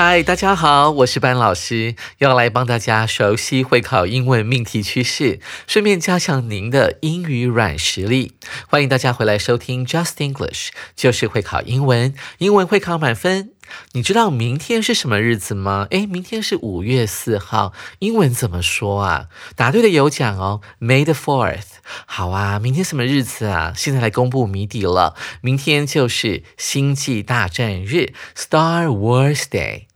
嗨，大家好，我是班老师，要来帮大家熟悉会考英文命题趋势，顺便加强您的英语软实力。欢迎大家回来收听 Just English，就是会考英文，英文会考满分。你知道明天是什么日子吗？诶，明天是五月四号，英文怎么说啊？答对的有奖哦，May the Fourth。好啊，明天什么日子啊？现在来公布谜底了，明天就是星际大战日，Star Wars Day。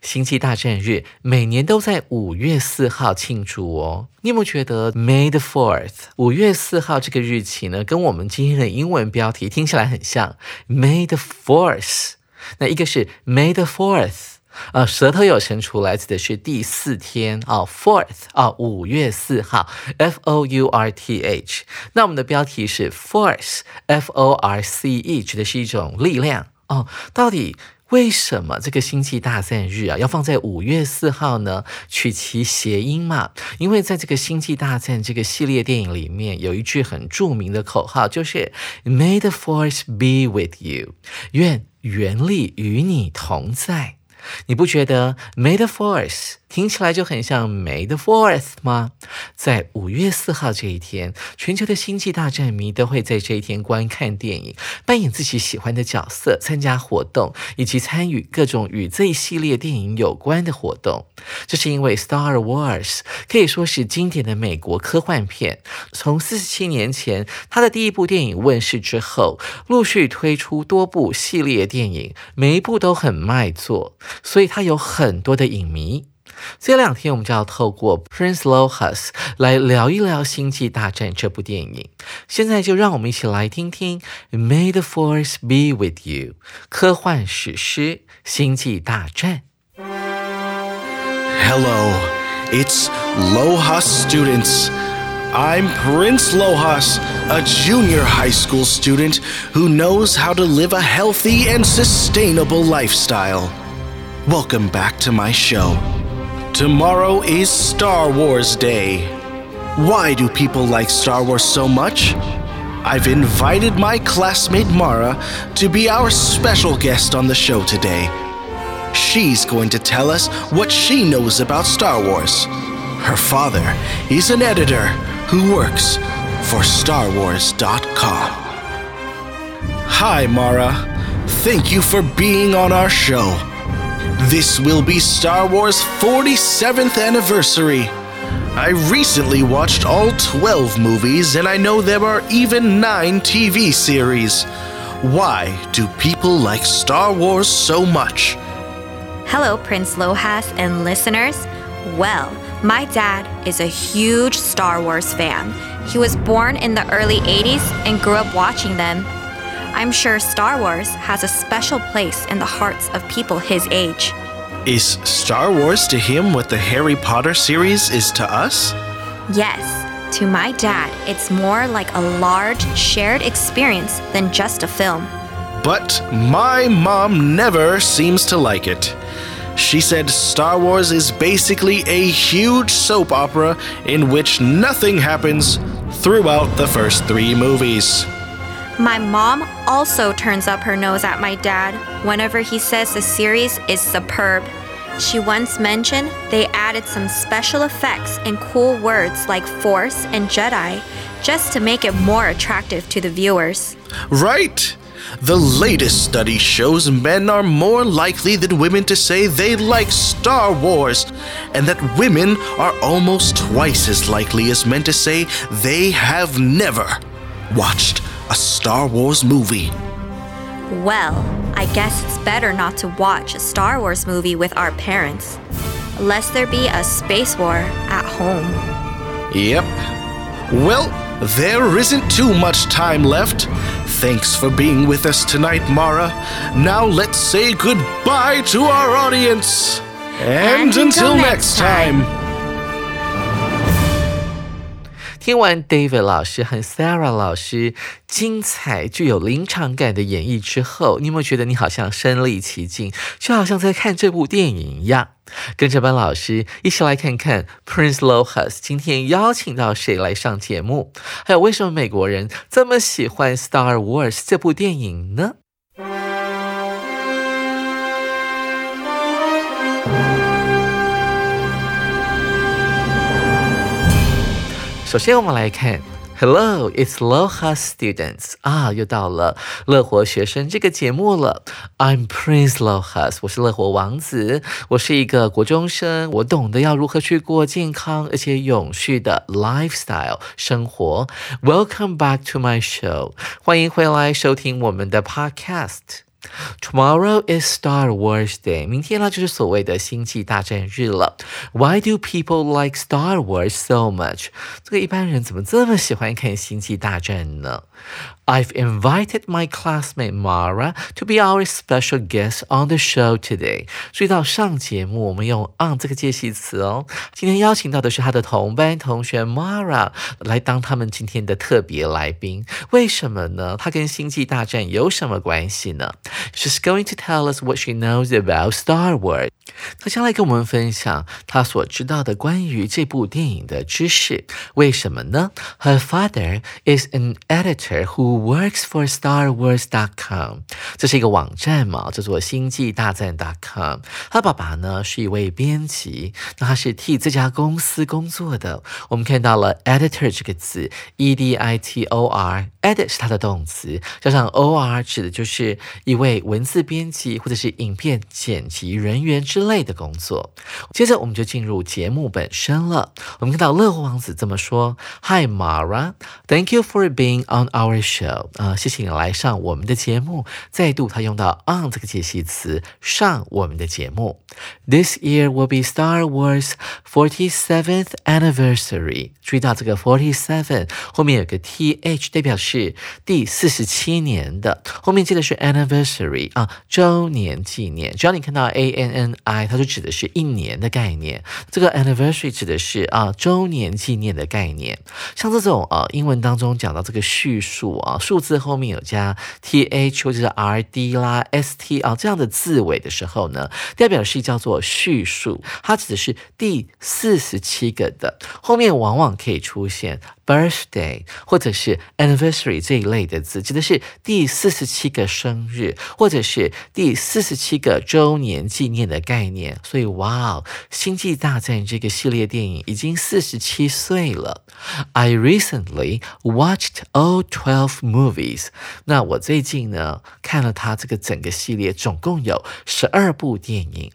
星际大战日每年都在五月四号庆祝哦。你有没有觉得 May the Fourth 五月四号这个日期呢，跟我们今天的英文标题听起来很像 May the Fourth。那一个是 May the Fourth，呃，舌头有伸出来，指的是第四天哦，Fourth 哦，五月四号，F O U R T H。那我们的标题是 Force，F O R C E，指的是一种力量哦。到底？为什么这个星际大战日啊要放在五月四号呢？取其谐音嘛。因为在这个星际大战这个系列电影里面，有一句很著名的口号，就是 “May the Force be with you”，愿原力与你同在。你不觉得 May the Force 听起来就很像 May the Fourth 吗？在五月四号这一天，全球的星际大战迷都会在这一天观看电影，扮演自己喜欢的角色，参加活动，以及参与各种与这一系列电影有关的活动。这是因为 Star Wars 可以说是经典的美国科幻片。从四十七年前它的第一部电影问世之后，陆续推出多部系列电影，每一部都很卖座，所以它有很多的影迷。这两天我们就要透过 Prince Lohas 来聊一聊《星际大战》这部电影。现在就让我们一起来听听 May the Force be with you 科幻史诗《星际大战》。Hello, it's Lohas students. I'm Prince Lohas, a junior high school student who knows how to live a healthy and sustainable lifestyle. Welcome back to my show. Tomorrow is Star Wars Day. Why do people like Star Wars so much? I've invited my classmate Mara to be our special guest on the show today. She's going to tell us what she knows about Star Wars. Her father is an editor who works for StarWars.com. Hi, Mara. Thank you for being on our show. This will be Star Wars 47th anniversary. I recently watched all 12 movies, and I know there are even 9 TV series. Why do people like Star Wars so much? Hello, Prince Lohas and listeners. Well, my dad is a huge Star Wars fan. He was born in the early 80s and grew up watching them. I'm sure Star Wars has a special place in the hearts of people his age. Is Star Wars to him what the Harry Potter series is to us? Yes, to my dad, it's more like a large shared experience than just a film. But my mom never seems to like it. She said Star Wars is basically a huge soap opera in which nothing happens throughout the first three movies. My mom also turns up her nose at my dad whenever he says the series is superb. She once mentioned they added some special effects and cool words like Force and Jedi just to make it more attractive to the viewers. Right! The latest study shows men are more likely than women to say they like Star Wars, and that women are almost twice as likely as men to say they have never watched a Star Wars movie. Well, I guess it's better not to watch a Star Wars movie with our parents, lest there be a space war at home. Yep. Well, there isn't too much time left. Thanks for being with us tonight, Mara. Now let's say goodbye to our audience. And, And until until next next time. 听完 David 老师和 Sarah 老师精彩、具有临场感的演绎之后，你有没有觉得你好像身临其境，就好像在看这部电影一样？跟着班老师一起来看看 Prince Lohas 今天邀请到谁来上节目，还有为什么美国人这么喜欢 Star Wars 这部电影呢？首先，我们来看 Hello, it's Loha students 啊，又到了乐活学生这个节目了。I'm Prince Lohas，我是乐活王子，我是一个国中生，我懂得要如何去过健康而且永续的 lifestyle 生活。Welcome back to my show，欢迎回来收听我们的 podcast。Tomorrow is Star Wars Day，明天呢就是所谓的星际大战日了。Why do people like Star Wars so much？这个一般人怎么这么喜欢看星际大战呢？I've invited my classmate Mara to be our special guest on the show today。注意到上节目我们用 on 这个介系词哦。今天邀请到的是他的同班同学 Mara 来当他们今天的特别来宾。为什么呢？他跟星际大战有什么关系呢？She's going to tell us what she knows about Star Wars。她将来跟我们分享她所知道的关于这部电影的知识。为什么呢？Her father is an editor who works for StarWars.com，这是一个网站嘛，叫做星际大战 .com。她爸爸呢是一位编辑，那他是替这家公司工作的。我们看到了 editor 这个字，e d i t o r，edit 是它的动词，加上 o r 指的就是一位为文字编辑或者是影片剪辑人员之类的工作。接着我们就进入节目本身了。我们看到乐活王子这么说：“Hi Mara，thank you for being on our show。啊、谢谢你来上我们的节目。再度他用到 on 这个介系词，上我们的节目。This year will be Star Wars 47th anniversary。注意到这个 forty seven 后面有个 th，代表是第四十七年的，后面接的是 anniversary 啊，周年纪念。只要你看到 a n n i，它就指的是一年的概念。这个 anniversary 指的是啊周年纪念的概念。像这种啊英文当中讲到这个叙述啊，数字后面有加 th 或者是 rd 啦 st 啊这样的字尾的时候呢，代表是叫做叙述，它指的是第四十七个的，后面往往可以出现 birthday 或者是 anniversary 这一类的字，指的是第四十七个生日或者是第四十七个周年纪念的概念。所以，哇哦，《星际大战》这个系列电影已经四十七岁了。I recently watched all twelve movies。那我最近呢看了它这个整个系列，总共有十二部电影。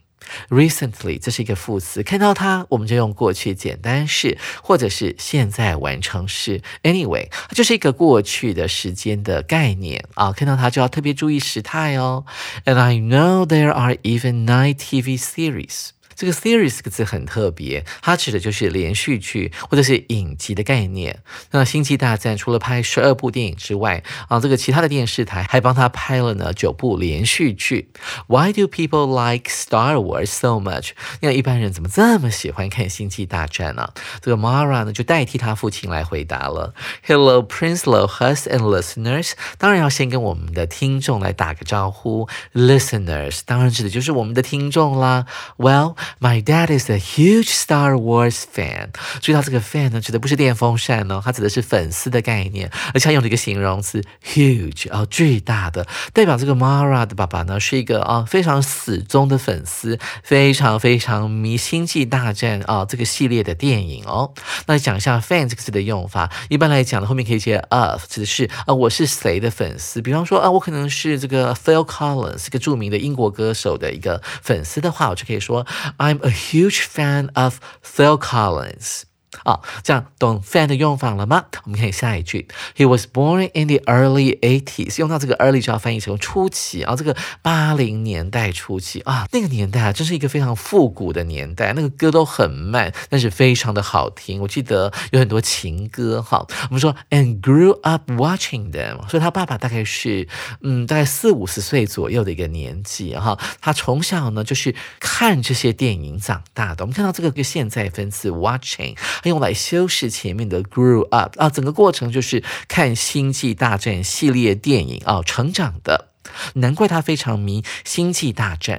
Recently，这是一个副词，看到它我们就用过去简单式或者是现在完成式。Anyway，它就是一个过去的时间的概念啊，看到它就要特别注意时态哦。And I know there are even nine TV series. 这个 series 这个字很特别，它指的就是连续剧或者是影集的概念。那《星际大战》除了拍十二部电影之外，啊，这个其他的电视台还帮他拍了呢九部连续剧。Why do people like Star Wars so much？那一般人怎么这么喜欢看《星际大战》呢？这个 Mara 呢就代替他父亲来回答了。Hello, Prince Lohas and listeners。当然要先跟我们的听众来打个招呼。Listeners 当然指的就是我们的听众啦。Well。My dad is a huge Star Wars fan。注意到这个 fan 呢，指的不是电风扇哦，它指的是粉丝的概念，而且它用了一个形容词 huge 啊、哦，巨大的，代表这个 Mara 的爸爸呢是一个啊、非常死忠的粉丝，非常非常迷《星际大战》啊、这个系列的电影哦。那讲一下 fan 这个字的用法，一般来讲呢，后面可以接 of，指的是啊、我是谁的粉丝，比方说啊我可能是这个 Phil Collins，一个著名的英国歌手的一个粉丝的话，我就可以说。I'm a huge fan of Phil Collins。啊，这样懂 fan 的用法了吗？我们看下一句，He was born in the early eighties，用到这个 early 就要翻译成初期啊，这个八零年代初期啊，那个年代啊，真是一个非常复古的年代，那个歌都很慢，但是非常的好听。我记得有很多情歌哈。我们说 and grew up watching them，所以他爸爸大概是嗯，大概四五十岁左右的一个年纪哈。他从小呢就是看这些电影长大的。我们看到这个个现在分词 watching，用来修饰前面的 grew up 啊，整个过程就是看《星际大战》系列电影啊成长的，难怪他非常迷《星际大战》。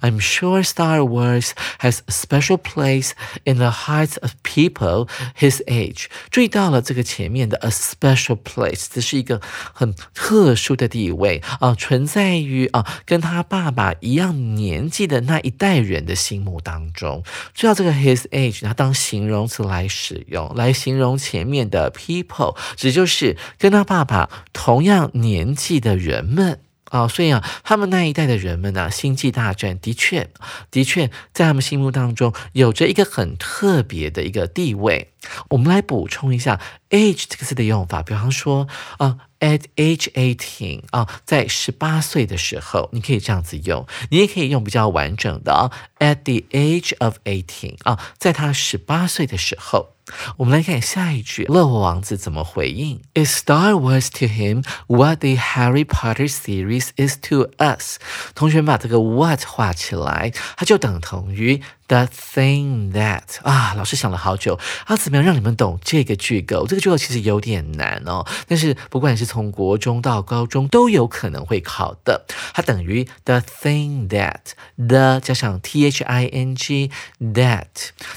I'm sure Star Wars has a special place in the hearts of people his age。注意到了这个前面的 a special place，这是一个很特殊的地位啊，存在于啊跟他爸爸一样年纪的那一代人的心目当中。注意到这个 his age，它当形容词来使用，来形容前面的 people，指就是跟他爸爸同样年纪的人们。啊，所以啊，他们那一代的人们呢，《星际大战》的确，的确在他们心目当中有着一个很特别的一个地位。我们来补充一下 “age” 这个词的用法，比方说啊，at age eighteen 啊，在十八岁的时候，你可以这样子用。你也可以用比较完整的啊，at the age of eighteen 啊，在他十八岁的时候。我们来看下一句，乐活王子怎么回应？Is Star Wars to him what the Harry Potter series is to us？同学们把这个 what 画起来，它就等同于。The thing that 啊，老师想了好久，啊怎么样让你们懂这个句构？这个句构其实有点难哦，但是不管是从国中到高中都有可能会考的。它等于 the thing that the 加上 t h i n g that，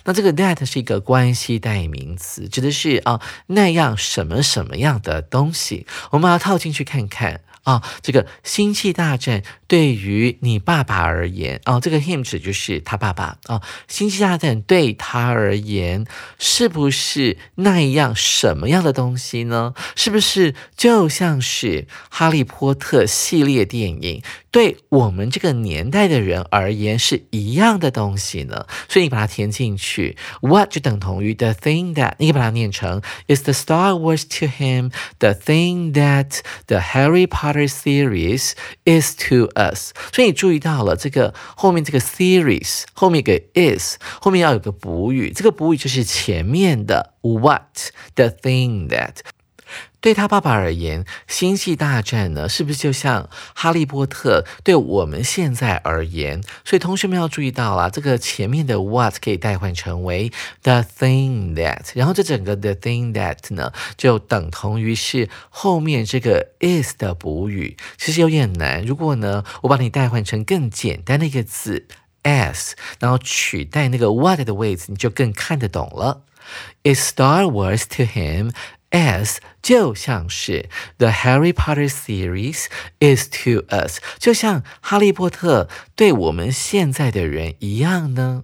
那这个 that 是一个关系代名词，指的是啊那样什么什么样的东西。我们把它套进去看看。啊，这个星际大战对于你爸爸而言，啊，这个 him 指就是他爸爸啊。星际大战对他而言，是不是那一样什么样的东西呢？是不是就像是哈利波特系列电影？对我们这个年代的人而言是一样的东西呢，所以你把它填进去，what 就等同于 the thing that，你可以把它念成 is the Star Wars to him the thing that the Harry Potter series is to us。所以你注意到了这个后面这个 series 后面一个 is 后面要有个补语，这个补语就是前面的 what the thing that。对他爸爸而言，《星际大战》呢，是不是就像《哈利波特》对我们现在而言？所以同学们要注意到啦，这个前面的 what 可以代换成为 the thing that，然后这整个 the thing that 呢，就等同于是后面这个 is 的补语。其实有点难。如果呢，我把你代换成更简单的一个字 s，然后取代那个 what 的位置，你就更看得懂了。Is Star Wars to him？As 就像是 The Harry Potter series is to us，就像哈利波特对我们现在的人一样呢。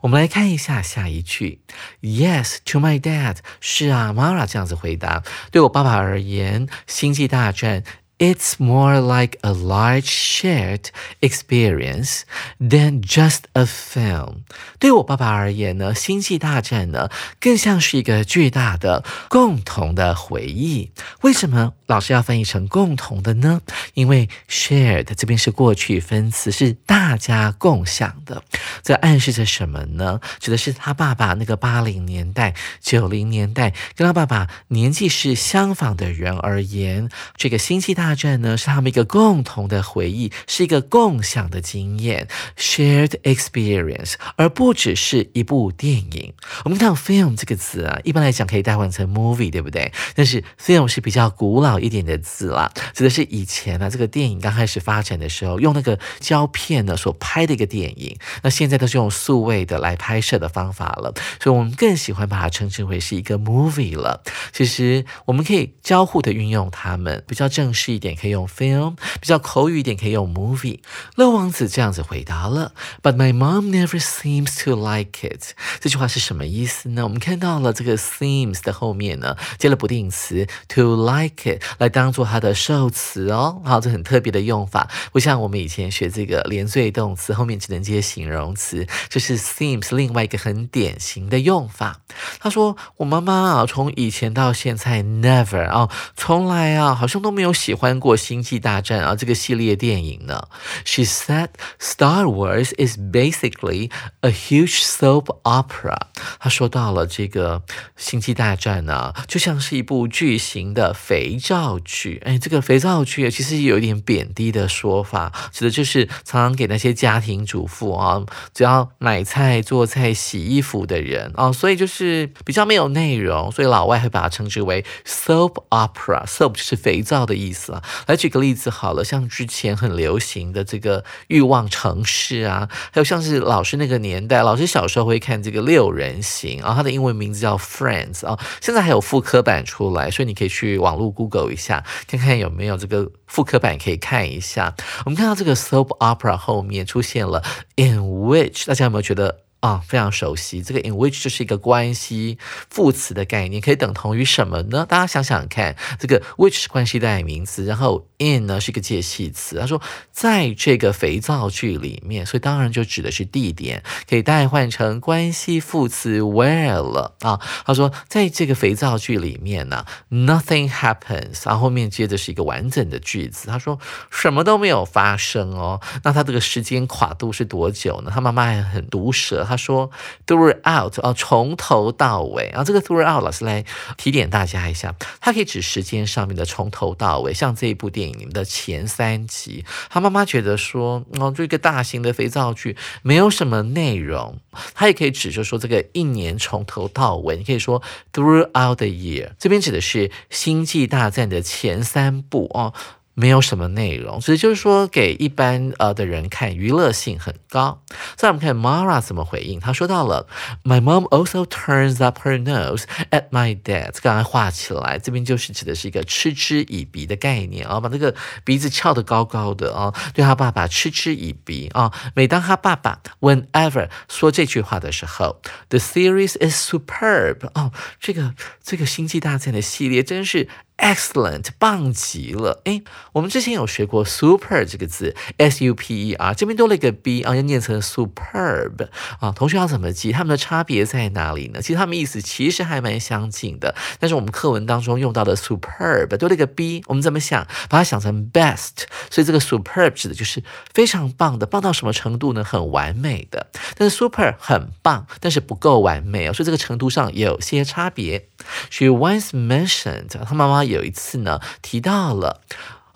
我们来看一下下一句，Yes to my dad，是啊，Mara 这样子回答。对我爸爸而言，《星际大战》It's more like a large shared experience than just a film。对我爸爸而言呢，《星际大战》呢更像是一个巨大的共同的回忆。为什么老师要翻译成共同的呢？因为 shared 这边是过去分词，是大家共享的。这暗示着什么呢？指的是他爸爸那个八零年代、九零年代跟他爸爸年纪是相仿的人而言，这个《星际大》。大战呢是他们一个共同的回忆，是一个共享的经验，shared experience，而不只是一部电影。我们看到 film 这个词啊，一般来讲可以代换成 movie，对不对？但是 film 是比较古老一点的字啦，指的是以前呢这个电影刚开始发展的时候，用那个胶片呢所拍的一个电影。那现在都是用数位的来拍摄的方法了，所以我们更喜欢把它称之为是一个 movie 了。其实我们可以交互的运用它们，比较正式。一点可以用 film，比较口语一点可以用 movie。乐王子这样子回答了，But my mom never seems to like it。这句话是什么意思呢？我们看到了这个 seems 的后面呢，接了不定词 to like it 来当做它的受词哦。好，这很特别的用法，不像我们以前学这个连缀动词后面只能接形容词，这是 seems 另外一个很典型的用法。他说，我妈妈啊，从以前到现在 never 啊，从来啊，好像都没有喜欢翻过《星际大战》啊这个系列电影呢。She said Star Wars is basically a huge soap opera。她说到了这个《星际大战》呢，就像是一部巨型的肥皂剧。哎，这个肥皂剧其实有一点贬低的说法，指的就是常常给那些家庭主妇啊，只要买菜、做菜、洗衣服的人啊，所以就是比较没有内容，所以老外会把它称之为 soap opera。soap 就是肥皂的意思来举个例子好了，像之前很流行的这个欲望城市啊，还有像是老师那个年代，老师小时候会看这个六人行啊，它的英文名字叫 Friends 啊，现在还有复刻版出来，所以你可以去网络 Google 一下，看看有没有这个复刻版可以看一下。我们看到这个 soap opera 后面出现了 in which，大家有没有觉得？啊，非常熟悉。这个 in which 就是一个关系副词的概念，可以等同于什么呢？大家想想看，这个 which 是关系代名词，然后 in 呢是一个介系词。他说，在这个肥皂剧里面，所以当然就指的是地点，可以代换成关系副词 where 了啊。他说，在这个肥皂剧里面呢，nothing happens，然后后面接着是一个完整的句子。他说，什么都没有发生哦。那他这个时间跨度是多久呢？他妈妈还很毒舌，他。说 throughout 哦，从头到尾啊，这个 throughout 老师来提点大家一下，它可以指时间上面的从头到尾，像这一部电影的前三集，他妈妈觉得说，哦，这个大型的肥皂剧没有什么内容，它也可以指就说这个一年从头到尾，你可以说 throughout the year，这边指的是星际大战的前三部哦。没有什么内容，所以就是说给一般呃的人看，娱乐性很高。再我们看 Mara 怎么回应，他说到了，My mom also turns up her nose at my dad。刚才画起来，这边就是指的是一个嗤之以鼻的概念啊，把那个鼻子翘得高高的啊，对他爸爸嗤之以鼻啊。每当他爸爸 whenever 说这句话的时候，The series is superb 哦，这个这个星际大战的系列真是。Excellent，棒极了！哎，我们之前有学过 super 这个字，S U P E R，这边多了一个 B 啊，要念成 superb 啊。同学要怎么记？它们的差别在哪里呢？其实它们意思其实还蛮相近的，但是我们课文当中用到的 superb 多了一个 B，我们怎么想？把它想成 best，所以这个 superb 指的就是非常棒的，棒到什么程度呢？很完美的。但是 super 很棒，但是不够完美哦，所以这个程度上有些差别。She once mentioned，她妈妈。有一次呢，提到了。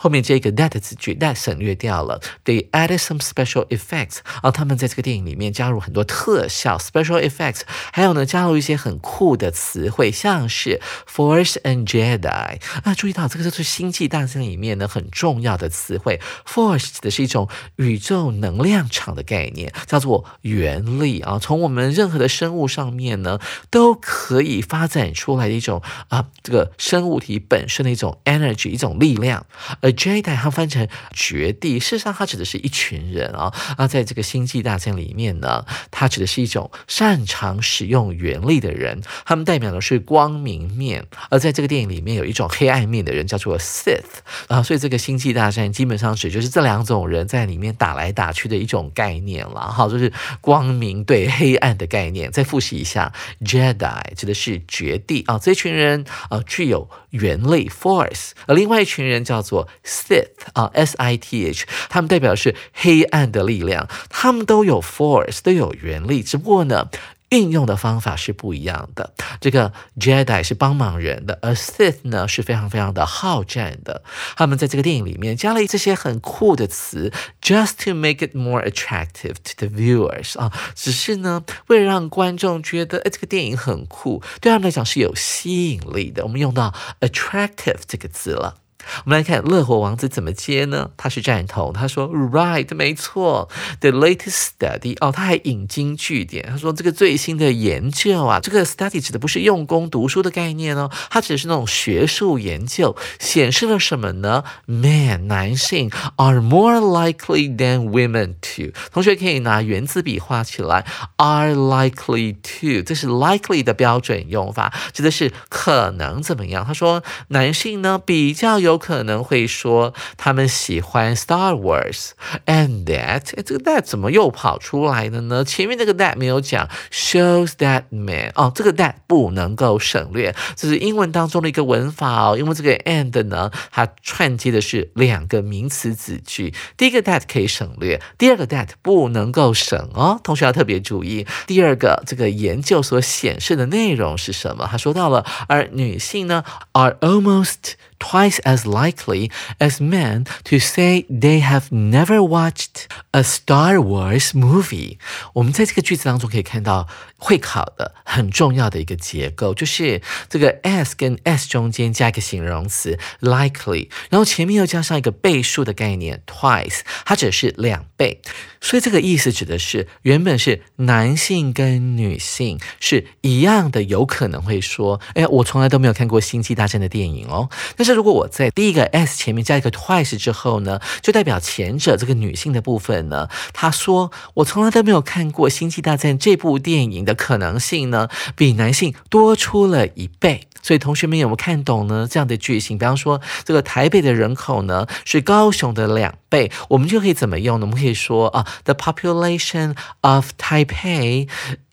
后面这个 that 字句 that 省略掉了，they added some special effects 啊，他们在这个电影里面加入很多特效。Special effects，还有呢加入一些很酷的词汇，像是 Force and Jedi 啊，注意到这个就是星际大战里面呢很重要的词汇，Force 指的是一种宇宙能量场的概念，叫做原力。啊，从我们任何的生物上面呢都可以发展出来的一种啊这个生物体本身的一种 energy 一种力量，Jedi 它翻成绝地，事实上它指的是一群人啊啊，在这个星际大战里面呢，它指的是一种擅长使用原力的人，他们代表的是光明面，而在这个电影里面有一种黑暗面的人叫做 Sith 啊，所以这个星际大战基本上指就是这两种人在里面打来打去的一种概念了，哈，就是光明对黑暗的概念。再复习一下，Jedi 指的是绝地啊，这群人啊具有原力 Force，而另外一群人叫做。Sith 啊，S I T H，他们代表的是黑暗的力量，他们都有 force，都有原力，只不过呢，运用的方法是不一样的。这个 Jedi 是帮忙人的，而 Sith 呢是非常非常的好战的。他们在这个电影里面加了这些很酷的词，just to make it more attractive to the viewers 啊，只是呢为了让观众觉得，哎，这个电影很酷，对他们来讲是有吸引力的。我们用到 attractive 这个字了。我们来看乐活王子怎么接呢？他是赞同，他说 Right，没错，The latest study 哦，他还引经据典，他说这个最新的研究啊，这个 study 指的不是用功读书的概念哦，它指的是那种学术研究，显示了什么呢？Man，男性 are more likely than women to。同学可以拿圆珠笔画起来，are likely to，这是 likely 的标准用法，指的是可能怎么样？他说男性呢比较有。有可能会说他们喜欢 Star Wars，and that，这个 that 怎么又跑出来了呢？前面那个 that 没有讲，shows that man，哦，这个 that 不能够省略，这是英文当中的一个文法哦。因为这个 and 呢，它串接的是两个名词子句，第一个 that 可以省略，第二个 that 不能够省哦。同学要特别注意，第二个这个研究所显示的内容是什么？他说到了，而女性呢，are almost twice as likely as men to say they have never watched a Star Wars movie。我们在这个句子当中可以看到会考的很重要的一个结构，就是这个 s 跟 s 中间加一个形容词 likely，然后前面又加上一个倍数的概念 twice，它指的是两倍。所以这个意思指的是原本是男性跟女性是一样的，有可能会说，哎，我从来都没有看过星际大战的电影哦。但是如果我在第一个 s 前面加一个 twice 之后呢，就代表前者这个女性的部分呢，她说我从来都没有看过星际大战这部电影的可能性呢，比男性多出了一倍。所以同学们有没有看懂呢？这样的句型，比方说这个台北的人口呢是高雄的两倍，我们就可以怎么用呢？我们可以说啊，the population of Taipei。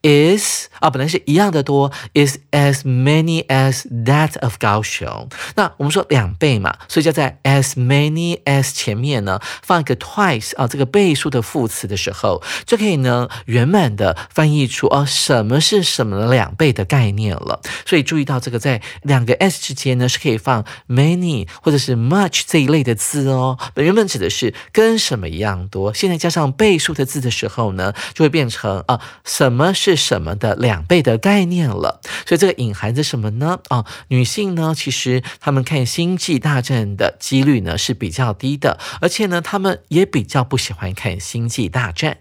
Is 啊，本来是一样的多，is as many as that of 高雄。那我们说两倍嘛，所以就在 as many as 前面呢放一个 twice 啊，这个倍数的副词的时候，就可以呢圆满的翻译出啊什么是什么两倍的概念了。所以注意到这个在两个 s 之间呢是可以放 many 或者是 much 这一类的字哦。原本指的是跟什么一样多，现在加上倍数的字的时候呢，就会变成啊什么是。什么的两倍的概念了，所以这个隐含着什么呢？啊，女性呢，其实她们看星际大战的几率呢是比较低的，而且呢，她们也比较不喜欢看星际大战。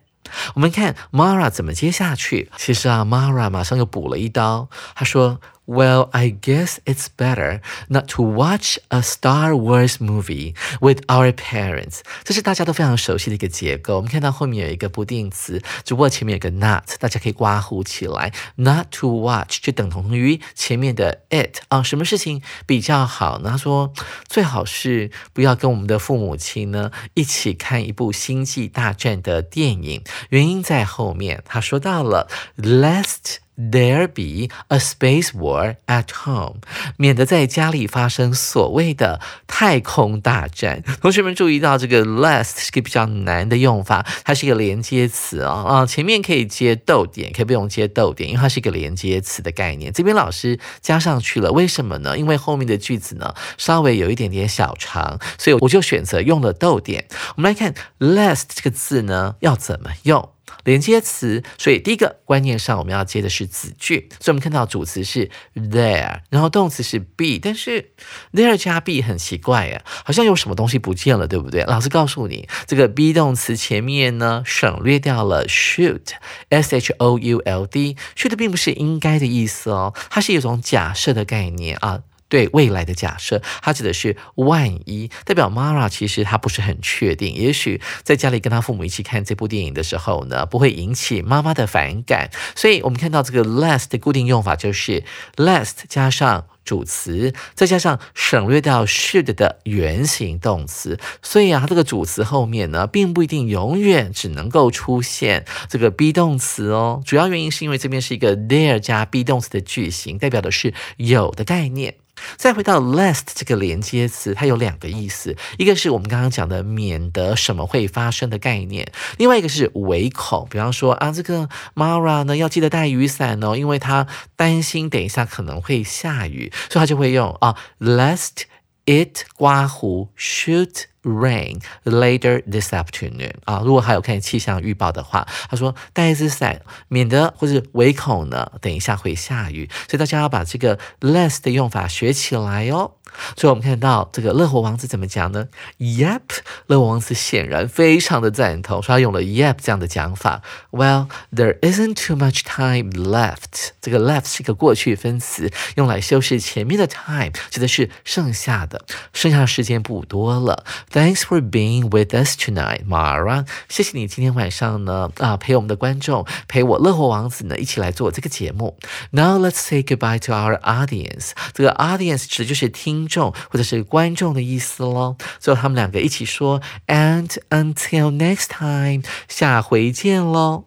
我们看 Mara 怎么接下去，其实啊，Mara 马上又补了一刀，她说。Well, I guess it's better not to watch a Star Wars movie with our parents。这是大家都非常熟悉的一个结构。我们看到后面有一个不定词，只不过前面有个 not，大家可以刮胡起来。Not to watch 就等同于前面的 it 啊。什么事情比较好呢？他说最好是不要跟我们的父母亲呢一起看一部星际大战的电影。原因在后面，他说到了 lest。There be a space war at home，免得在家里发生所谓的太空大战。同学们注意到这个 last 是个比较难的用法，它是一个连接词啊啊，前面可以接逗点，可以不用接逗点，因为它是一个连接词的概念。这边老师加上去了，为什么呢？因为后面的句子呢稍微有一点点小长，所以我就选择用了逗点。我们来看 last 这个字呢要怎么用。连接词，所以第一个观念上我们要接的是子句，所以我们看到主词是 there，然后动词是 be，但是 there 加 be 很奇怪呀，好像有什么东西不见了，对不对？老师告诉你，这个 be 动词前面呢省略掉了 should，s h o u l d，should 并不是应该的意思哦，它是一种假设的概念啊。对未来的假设，它指的是万一，代表 Mara 其实他不是很确定，也许在家里跟他父母一起看这部电影的时候呢，不会引起妈妈的反感。所以我们看到这个 last 的固定用法就是 last 加上主词，再加上省略掉 should 的原形动词。所以啊，这个主词后面呢，并不一定永远只能够出现这个 be 动词哦。主要原因是因为这边是一个 there 加 be 动词的句型，代表的是有的概念。再回到 lest 这个连接词，它有两个意思，一个是我们刚刚讲的免得什么会发生的概念，另外一个是唯恐，比方说啊，这个 Mara 呢要记得带雨伞哦，因为他担心等一下可能会下雨，所以他就会用啊 lest it 刮胡 shoot rain later this afternoon 啊。如果还有看气象预报的话，他说带一只伞，免得或者唯恐呢，等一下会下雨。所以大家要把这个 less 的用法学起来哦。所以我们看到这个乐活王子怎么讲呢？Yep，乐活王子显然非常的赞同，说他用了 Yep 这样的讲法。Well, there isn't too much time left。这个 left 是一个过去分词，用来修饰前面的 time，指的是剩下的，剩下的时间不多了。Thanks for being with us tonight, Mara。谢谢你今天晚上呢啊陪我们的观众，陪我乐活王子呢一起来做这个节目。Now let's say goodbye to our audience。这个 audience 指的就是听。众或者是观众的意思喽。最后他们两个一起说，And until next time，下回见喽。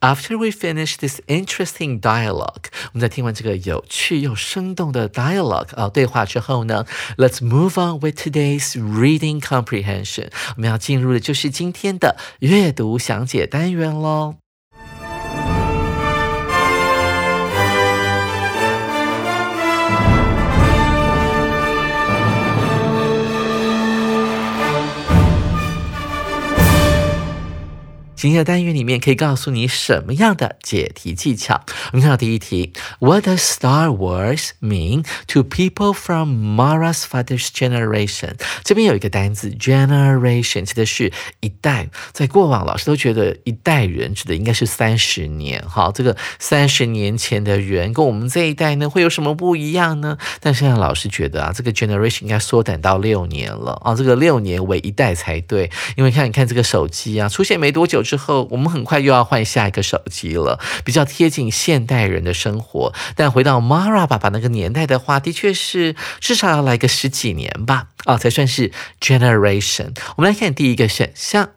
After we finish this interesting dialogue，我们在听完这个有趣又生动的 dialogue 啊对话之后呢，Let's move on with today's reading comprehension。我们要进入的就是今天的阅读详解单元喽。今天的单元里面可以告诉你什么样的解题技巧？我们看到第一题，What does Star Wars mean to people from Mara's father's generation？这边有一个单字 generation，指的是一代。在过往，老师都觉得一代人指的应该是三十年。好，这个三十年前的人跟我们这一代呢，会有什么不一样呢？但现在老师觉得啊，这个 generation 应该缩短到六年了啊，这个六年为一代才对。因为看，你看这个手机啊，出现没多久。之后，我们很快又要换下一个手机了，比较贴近现代人的生活。但回到 Mara 爸爸那个年代的话，的确是至少要来个十几年吧，啊，才算是 generation。我们来看第一个选项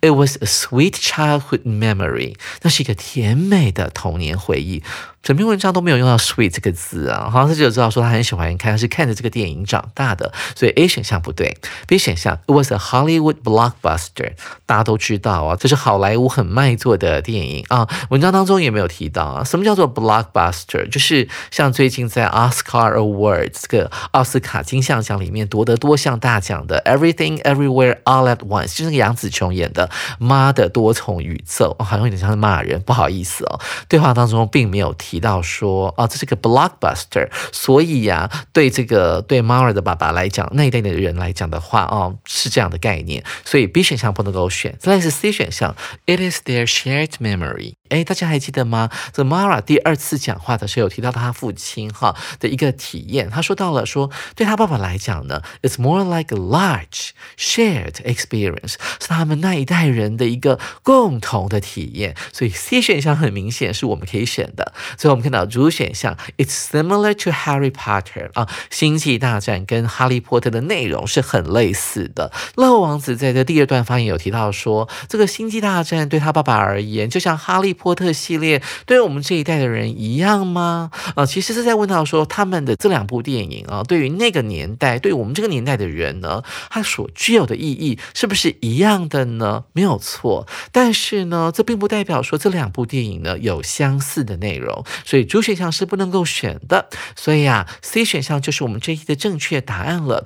，It was a sweet childhood memory，那是一个甜美的童年回忆。整篇文章都没有用到 sweet 这个字啊，好像他就知道说他很喜欢看，他是看着这个电影长大的，所以 A 选项不对。B 选项 It was a Hollywood blockbuster，大家都知道啊，这是好莱坞很卖座的电影啊。文章当中也没有提到啊，什么叫做 blockbuster？就是像最近在 Oscar Awards 这个奥斯卡金像奖里面夺得多项大奖的 Everything Everywhere All at Once，就是那个杨紫琼演的《妈的多重宇宙》，好像有点像是骂人，不好意思哦。对话当中并没有提。提到说，啊，这是个 blockbuster，所以呀，对这个对 Mar 的爸爸来讲，那一代的人来讲的话，哦，是这样的概念，所以 B 选项不能够选。再来是 C 选项，It is their shared memory。哎，大家还记得吗？这 Mara 第二次讲话的时候有提到他父亲哈的一个体验，他说到了说，对他爸爸来讲呢，It's more like a large shared experience，是他们那一代人的一个共同的体验。所以 C 选项很明显是我们可以选的。所以我们看到主选项，It's similar to Harry Potter 啊，星际大战跟哈利波特的内容是很类似的。乐王子在这第二段发言有提到说，这个星际大战对他爸爸而言，就像哈利。波特系列对我们这一代的人一样吗？啊，其实是在问到说，他们的这两部电影啊，对于那个年代，对我们这个年代的人呢，它所具有的意义是不是一样的呢？没有错，但是呢，这并不代表说这两部电影呢有相似的内容，所以主选项是不能够选的。所以啊，C 选项就是我们这一题的正确答案了。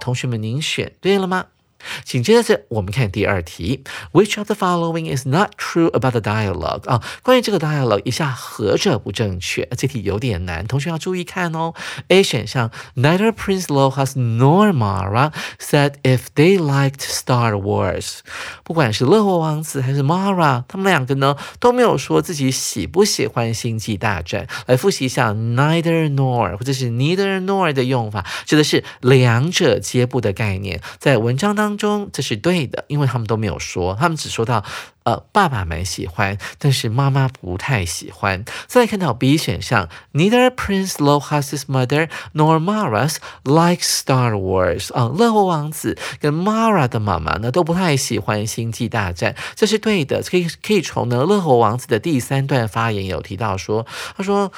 同学们，您选对了吗？紧接着，我们看第二题，Which of the following is not true about the dialogue？啊，关于这个 dialogue，以下何者不正确？这题有点难，同学要注意看哦。A 选项，Neither Prince Lohas nor Mara said if they liked Star Wars。不管是乐活王子还是 Mara，他们两个呢都没有说自己喜不喜欢星际大战。来复习一下，Neither nor 或者是 Neither nor 的用法，指的是两者皆不的概念，在文章当。当中这是对的，因为他们都没有说，他们只说到，呃，爸爸蛮喜欢，但是妈妈不太喜欢。再看到 B 选项，Neither Prince Lohas's mother nor Mara's like Star Wars。啊，乐活王子跟 Mara 的妈妈呢都不太喜欢星际大战，这是对的。可以可以从呢乐活王子的第三段发言有提到说，他说。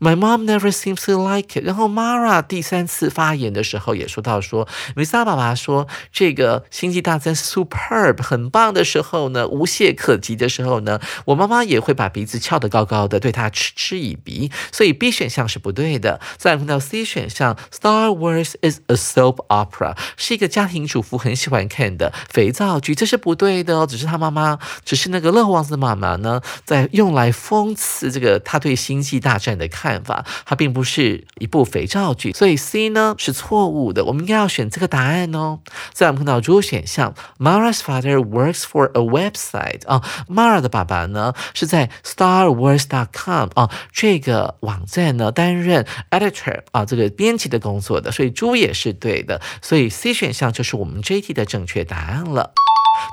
My mom never seems to like it。然后 Mara 第三次发言的时候也说到说，维萨爸爸说这个星际大战 superb 很棒的时候呢，无懈可击的时候呢，我妈妈也会把鼻子翘得高高的，对他嗤嗤以鼻。所以 B 选项是不对的。再来看到 C 选项，Star Wars is a soap opera，是一个家庭主妇很喜欢看的肥皂剧，这是不对的哦。只是他妈妈，只是那个乐王子妈妈呢，在用来讽刺这个他对星际大战的看。看法，它并不是一部肥皂剧，所以 C 呢是错误的。我们应该要选这个答案哦。再我们看到 D 选项，Mara's father works for a website 啊，Mara 的爸爸呢是在 Star Wars dot com 啊这个网站呢担任 editor 啊这个编辑的工作的，所以猪也是对的。所以 C 选项就是我们这一题的正确答案了。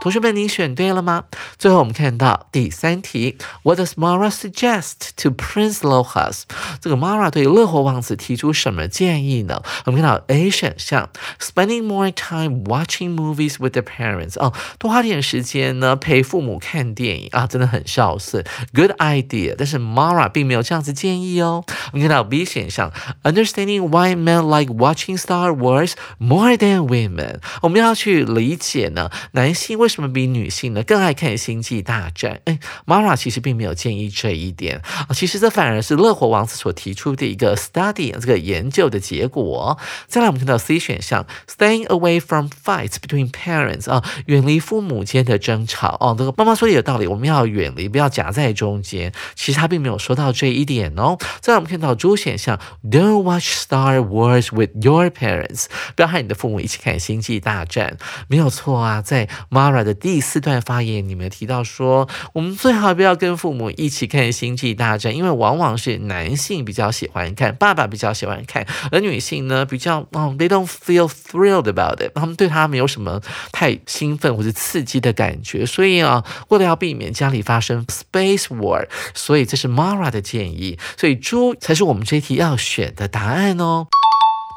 同学们，你选对了吗？最后我们看到第三题，What does Mara suggest to Prince Lohas？这个 Mara 对乐活王子提出什么建议呢？我们看到 A 选项，Spending more time watching movies with the parents。哦，多花点时间呢陪父母看电影啊，真的很孝顺，Good idea。但是 Mara 并没有这样子建议哦。我们看到 B 选项，Understanding why men like watching Star Wars more than women。我们要去理解呢，男性。为什么比女性呢更爱看《星际大战》？哎，Mara 其实并没有建议这一点啊，其实这反而是乐活王子所提出的一个 study 这个研究的结果。再来，我们看到 C 选项，Staying away from fights between parents 啊，远离父母间的争吵哦。这个妈妈说的有道理，我们要远离，不要夹在中间。其实他并没有说到这一点哦。再来，我们看到 D 选项，Don't watch Star Wars with your parents，不要和你的父母一起看《星际大战》，没有错啊，在妈。Mara 的第四段发言，你们提到说，我们最好不要跟父母一起看《星际大战》，因为往往是男性比较喜欢看，爸爸比较喜欢看，而女性呢比较，哦，they don't feel thrilled about it，他们对他没有什么太兴奋或者刺激的感觉，所以啊，为了要避免家里发生 space war，所以这是 Mara 的建议，所以猪才是我们这一题要选的答案哦。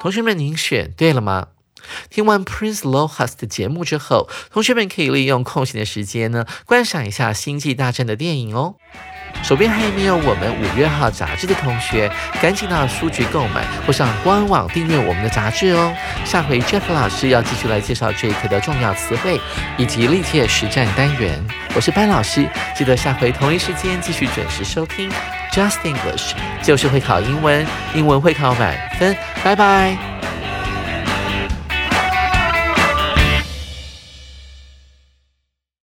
同学们，您选对了吗？听完 Prince Lohas 的节目之后，同学们可以利用空闲的时间呢，观赏一下《星际大战》的电影哦。手边还没有我们五月号杂志的同学，赶紧到书局购买或上官网订阅我们的杂志哦。下回 Jeff 老师要继续来介绍这一课的重要词汇以及历届实战单元。我是班老师，记得下回同一时间继续准时收听 Just English，就是会考英文，英文会考满分。拜拜。